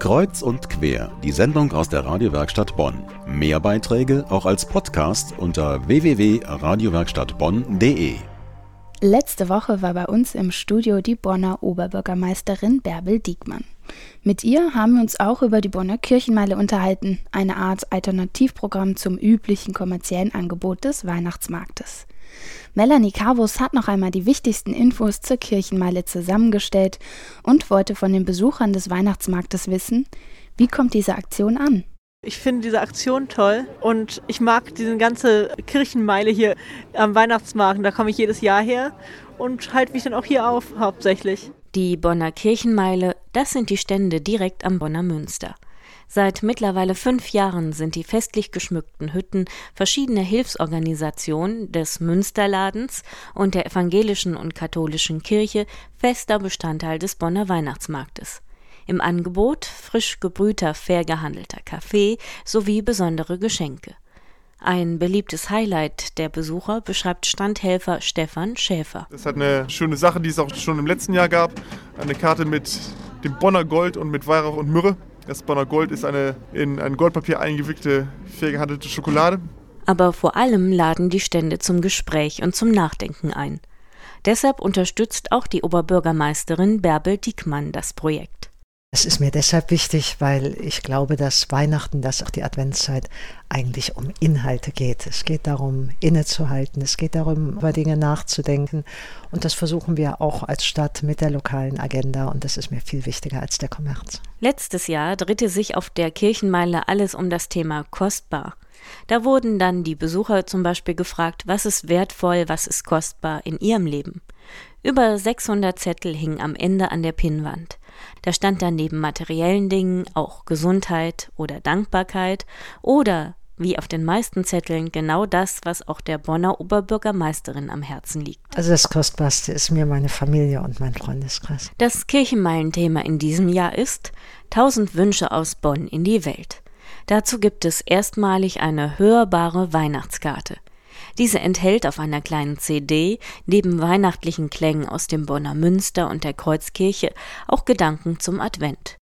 Kreuz und quer, die Sendung aus der Radiowerkstatt Bonn. Mehr Beiträge auch als Podcast unter www.radiowerkstattbonn.de. Letzte Woche war bei uns im Studio die Bonner Oberbürgermeisterin Bärbel Diekmann. Mit ihr haben wir uns auch über die Bonner Kirchenmeile unterhalten, eine Art Alternativprogramm zum üblichen kommerziellen Angebot des Weihnachtsmarktes. Melanie Carvus hat noch einmal die wichtigsten Infos zur Kirchenmeile zusammengestellt und wollte von den Besuchern des Weihnachtsmarktes wissen, wie kommt diese Aktion an? Ich finde diese Aktion toll und ich mag diese ganze Kirchenmeile hier am Weihnachtsmarkt. Da komme ich jedes Jahr her und halte mich dann auch hier auf, hauptsächlich. Die Bonner Kirchenmeile, das sind die Stände direkt am Bonner Münster. Seit mittlerweile fünf Jahren sind die festlich geschmückten Hütten verschiedener Hilfsorganisationen des Münsterladens und der evangelischen und katholischen Kirche fester Bestandteil des Bonner Weihnachtsmarktes. Im Angebot frisch gebrühter, fair gehandelter Kaffee sowie besondere Geschenke. Ein beliebtes Highlight der Besucher beschreibt Standhelfer Stefan Schäfer. Das hat eine schöne Sache, die es auch schon im letzten Jahr gab. Eine Karte mit dem Bonner Gold und mit Weihrauch und Myrrhe. Das Bonner Gold ist eine in ein Goldpapier eingewickelte, fair gehandelte Schokolade. Aber vor allem laden die Stände zum Gespräch und zum Nachdenken ein. Deshalb unterstützt auch die Oberbürgermeisterin Bärbel Diekmann das Projekt. Es ist mir deshalb wichtig, weil ich glaube, dass Weihnachten, dass auch die Adventszeit eigentlich um Inhalte geht. Es geht darum, innezuhalten. Es geht darum, über Dinge nachzudenken. Und das versuchen wir auch als Stadt mit der lokalen Agenda. Und das ist mir viel wichtiger als der Kommerz. Letztes Jahr drehte sich auf der Kirchenmeile alles um das Thema kostbar. Da wurden dann die Besucher zum Beispiel gefragt, was ist wertvoll, was ist kostbar in ihrem Leben. Über 600 Zettel hingen am Ende an der Pinnwand. Da stand dann neben materiellen Dingen auch Gesundheit oder Dankbarkeit oder wie auf den meisten Zetteln genau das, was auch der Bonner Oberbürgermeisterin am Herzen liegt. Also das Kostbarste ist mir meine Familie und mein Freundeskreis. Das Kirchenmeilenthema in diesem Jahr ist Tausend Wünsche aus Bonn in die Welt. Dazu gibt es erstmalig eine hörbare Weihnachtskarte. Diese enthält auf einer kleinen CD neben weihnachtlichen Klängen aus dem Bonner Münster und der Kreuzkirche auch Gedanken zum Advent.